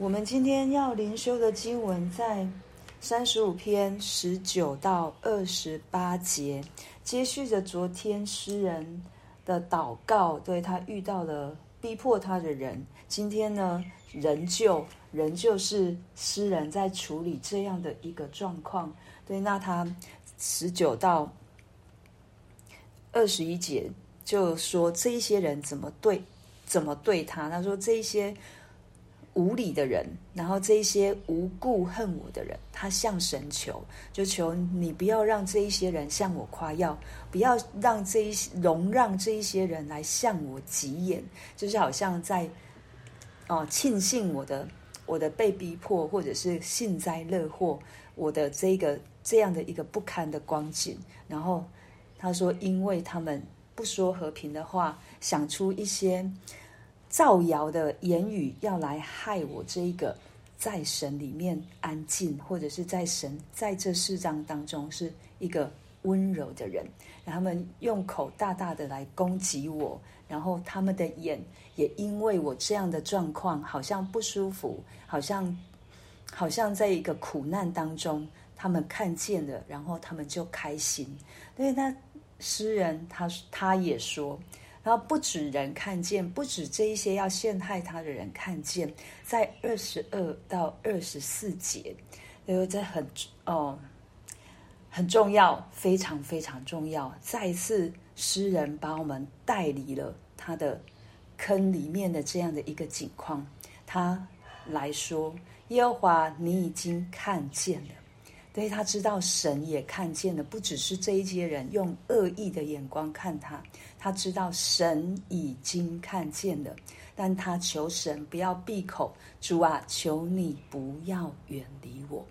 我们今天要灵修的经文在三十五篇十九到二十八节，接续着昨天诗人的祷告，对他遇到了逼迫他的人。今天呢，仍旧仍旧是诗人在处理这样的一个状况。对，那他十九到二十一节就说这一些人怎么对。怎么对他？他说：“这一些无理的人，然后这一些无故恨我的人，他向神求，就求你不要让这一些人向我夸耀，不要让这一些容让这一些人来向我急眼，就是好像在哦庆幸我的我的被逼迫，或者是幸灾乐祸，我的这个这样的一个不堪的光景。然后他说，因为他们不说和平的话。”想出一些造谣的言语，要来害我这一个在神里面安静，或者是在神在这四章当中是一个温柔的人。他们用口大大的来攻击我，然后他们的眼也因为我这样的状况，好像不舒服，好像好像在一个苦难当中，他们看见了，然后他们就开心。所以他诗人他他也说。然后不止人看见，不止这一些要陷害他的人看见，在二十二到二十四节，因为这很哦很重要，非常非常重要。再一次，诗人把我们带离了他的坑里面的这样的一个景况，他来说：“耶和华，你已经看见了。”所以他知道神也看见了，不只是这一些人用恶意的眼光看他，他知道神已经看见了，但他求神不要闭口，主啊，求你不要远离我，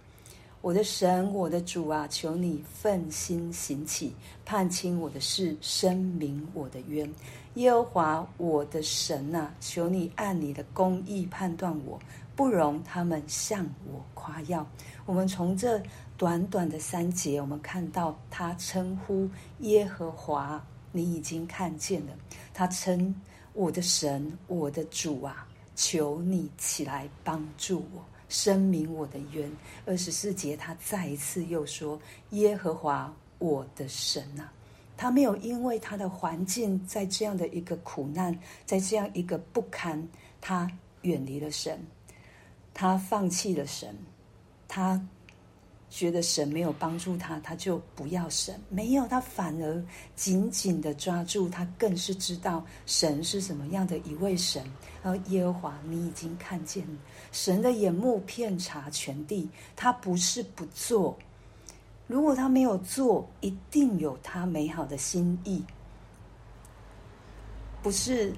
我的神，我的主啊，求你奋心行起，判清我的事，申明我的冤，耶和华我的神啊，求你按你的公义判断我，不容他们向我夸耀。我们从这。短短的三节，我们看到他称呼耶和华，你已经看见了。他称我的神，我的主啊，求你起来帮助我，申明我的冤。二十四节，他再一次又说：耶和华我的神啊，他没有因为他的环境在这样的一个苦难，在这样一个不堪，他远离了神，他放弃了神，他。觉得神没有帮助他，他就不要神。没有，他反而紧紧的抓住他，更是知道神是什么样的一位神。而耶和华，你已经看见神的眼目遍察全地，他不是不做。如果他没有做，一定有他美好的心意，不是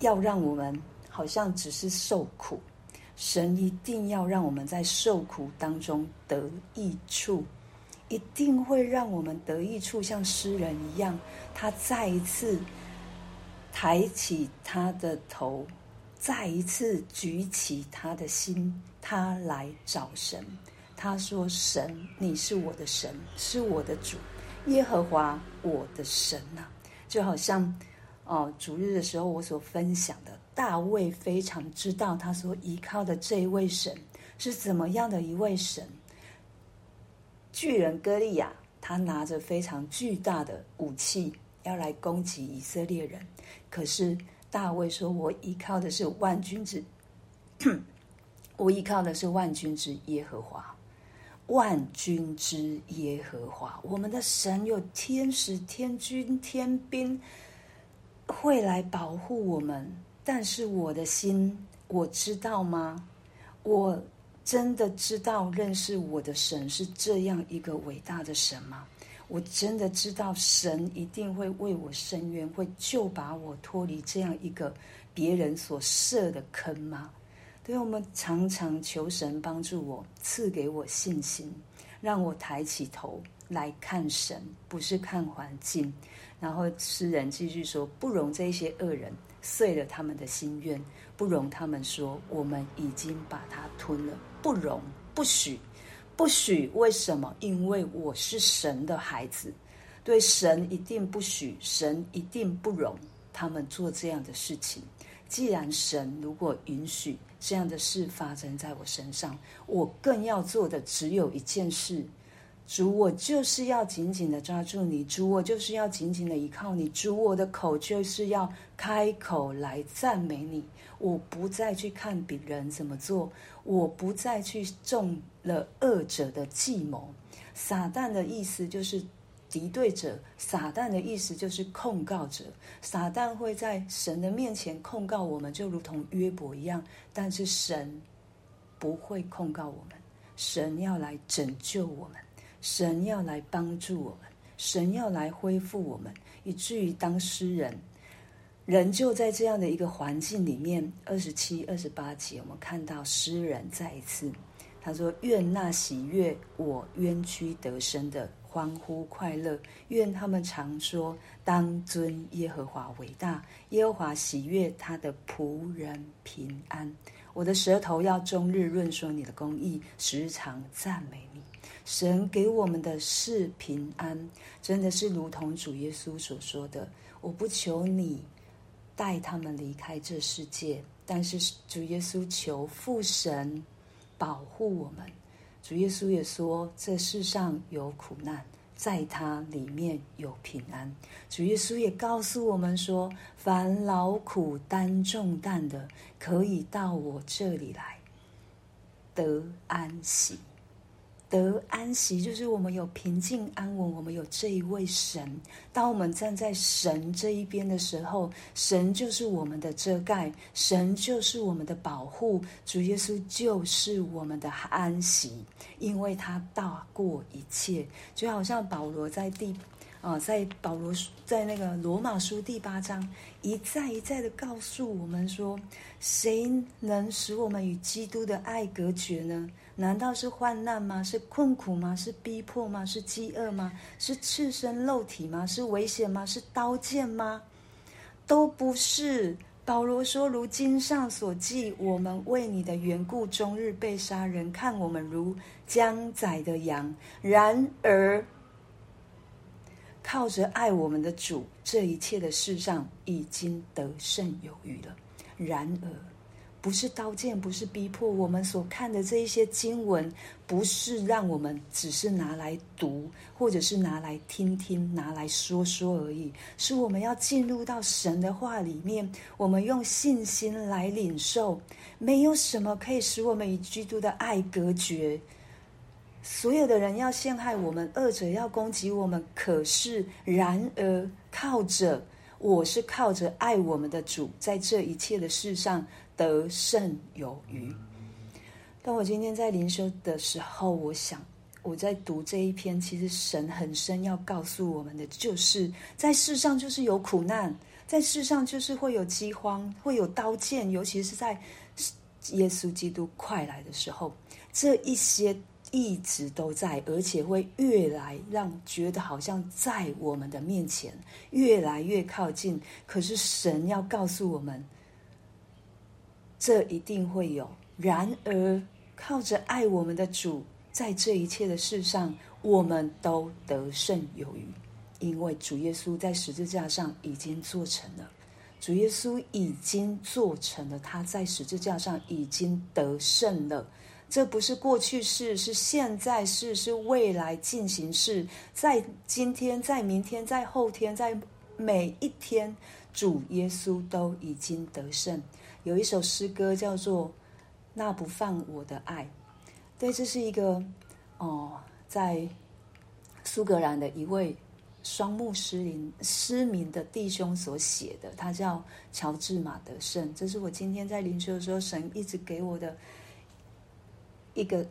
要让我们好像只是受苦。神一定要让我们在受苦当中得益处，一定会让我们得益处，像诗人一样，他再一次抬起他的头，再一次举起他的心，他来找神。他说：“神，你是我的神，是我的主，耶和华我的神呐、啊。”就好像哦，主日的时候我所分享的。大卫非常知道他所依靠的这一位神是怎么样的一位神。巨人歌利亚，他拿着非常巨大的武器要来攻击以色列人，可是大卫说：“我依靠的是万军之，我依靠的是万军之耶和华，万军之耶和华。我们的神有天使、天军、天兵会来保护我们。”但是我的心，我知道吗？我真的知道认识我的神是这样一个伟大的神吗？我真的知道神一定会为我伸冤，会救把我脱离这样一个别人所设的坑吗？对，我们常常求神帮助我，赐给我信心，让我抬起头来看神，不是看环境。然后诗人继续说：“不容这些恶人。”遂了他们的心愿，不容他们说，我们已经把他吞了，不容，不许，不许。为什么？因为我是神的孩子，对神一定不许，神一定不容他们做这样的事情。既然神如果允许这样的事发生在我身上，我更要做的只有一件事。主，我就是要紧紧的抓住你；主，我就是要紧紧的依靠你；主，我的口就是要开口来赞美你。我不再去看别人怎么做，我不再去中了恶者的计谋。撒旦的意思就是敌对者，撒旦的意思就是控告者。撒旦会在神的面前控告我们，就如同约伯一样，但是神不会控告我们，神要来拯救我们。神要来帮助我们，神要来恢复我们，以至于当诗人人就在这样的一个环境里面，二十七、二十八节，我们看到诗人再一次他说：“愿那喜悦我冤屈得生的欢呼快乐，愿他们常说，当尊耶和华为大，耶和华喜悦他的仆人平安。我的舌头要终日论说你的公义，时常赞美。”神给我们的是平安，真的是如同主耶稣所说的：“我不求你带他们离开这世界，但是主耶稣求父神保护我们。”主耶稣也说：“这世上有苦难，在他里面有平安。”主耶稣也告诉我们说：“凡劳苦担重担的，可以到我这里来，得安息。”得安息，就是我们有平静安稳，我们有这一位神。当我们站在神这一边的时候，神就是我们的遮盖，神就是我们的保护，主耶稣就是我们的安息，因为他大过一切。就好像保罗在第啊，在保罗在那个罗马书第八章一再一再的告诉我们说：谁能使我们与基督的爱隔绝呢？难道是患难吗？是困苦吗？是逼迫吗？是饥饿吗？是赤身露体吗？是危险吗？是刀剑吗？都不是。保罗说：“如经上所记，我们为你的缘故，终日被杀人，人看我们如将宰的羊。然而，靠着爱我们的主，这一切的事上已经得胜有余了。然而。”不是刀剑，不是逼迫。我们所看的这一些经文，不是让我们只是拿来读，或者是拿来听听、拿来说说而已。是我们要进入到神的话里面，我们用信心来领受。没有什么可以使我们与基督的爱隔绝。所有的人要陷害我们，恶者要攻击我们，可是然而靠着，我是靠着爱我们的主，在这一切的事上。得胜有余。当我今天在灵修的时候，我想我在读这一篇，其实神很深要告诉我们的，就是在世上就是有苦难，在世上就是会有饥荒，会有刀剑，尤其是在耶稣基督快来的时候，这一些一直都在，而且会越来让觉得好像在我们的面前越来越靠近。可是神要告诉我们。这一定会有。然而，靠着爱我们的主，在这一切的事上，我们都得胜有余，因为主耶稣在十字架上已经做成了。主耶稣已经做成了，他在十字架上已经得胜了。这不是过去式，是现在式，是未来进行式。在今天，在明天，在后天，在每一天，主耶稣都已经得胜。有一首诗歌叫做《那不放我的爱》，对，这是一个哦，在苏格兰的一位双目失灵失明的弟兄所写的，他叫乔治马德胜。这是我今天在灵修的时候，神一直给我的一个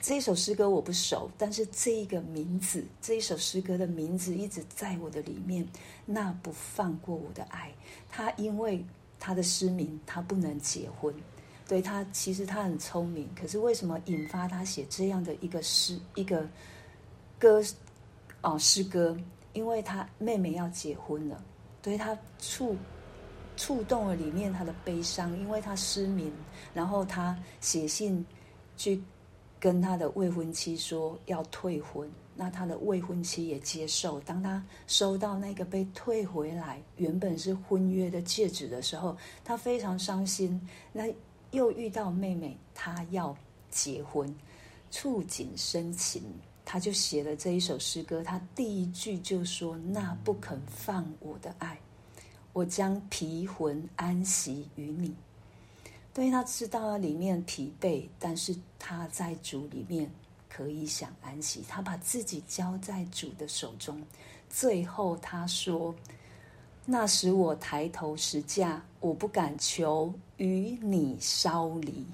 这一首诗歌我不熟，但是这一个名字，这一首诗歌的名字一直在我的里面。那不放过我的爱，他因为。他的失明，他不能结婚。对，他其实他很聪明，可是为什么引发他写这样的一个诗一个歌哦诗歌？因为他妹妹要结婚了，所以，他触触动了里面他的悲伤，因为他失明，然后他写信去跟他的未婚妻说要退婚。那他的未婚妻也接受。当他收到那个被退回来、原本是婚约的戒指的时候，他非常伤心。那又遇到妹妹，她要结婚，触景生情，他就写了这一首诗歌。他第一句就说：“那不肯放我的爱，我将疲魂安息于你。”对，他知道里面疲惫，但是他在主里面可以享安息。他把自己交在主的手中。最后他说：“那时我抬头十架，我不敢求与你稍离。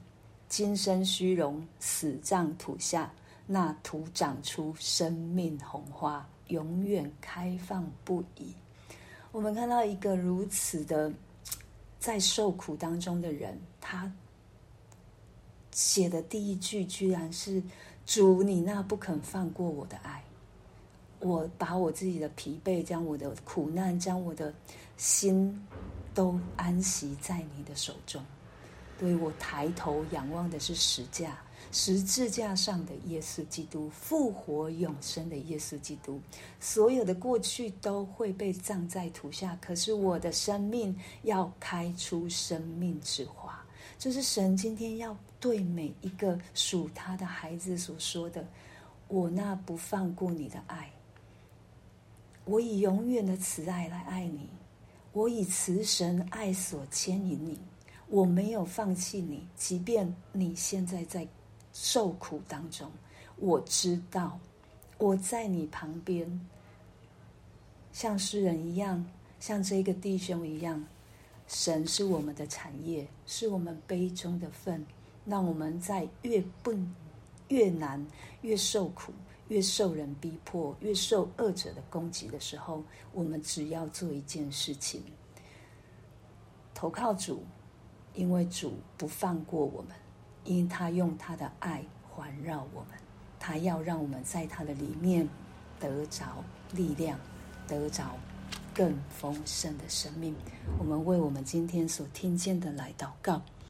今生虚荣，死葬土下。那土长出生命红花，永远开放不已。”我们看到一个如此的。在受苦当中的人，他写的第一句居然是：“主，你那不肯放过我的爱，我把我自己的疲惫，将我的苦难，将我的心都安息在你的手中。对，我抬头仰望的是十架。”十字架上的耶稣基督，复活永生的耶稣基督，所有的过去都会被葬在土下。可是我的生命要开出生命之花，这是神今天要对每一个属他的孩子所说的：我那不放过你的爱，我以永远的慈爱来爱你，我以慈神爱所牵引你，我没有放弃你，即便你现在在。受苦当中，我知道我在你旁边，像诗人一样，像这个弟兄一样，神是我们的产业，是我们杯中的分。让我们在越笨、越难、越受苦、越受人逼迫、越受恶者的攻击的时候，我们只要做一件事情：投靠主，因为主不放过我们。因他用他的爱环绕我们，他要让我们在他的里面得着力量，得着更丰盛的生命。我们为我们今天所听见的来祷告。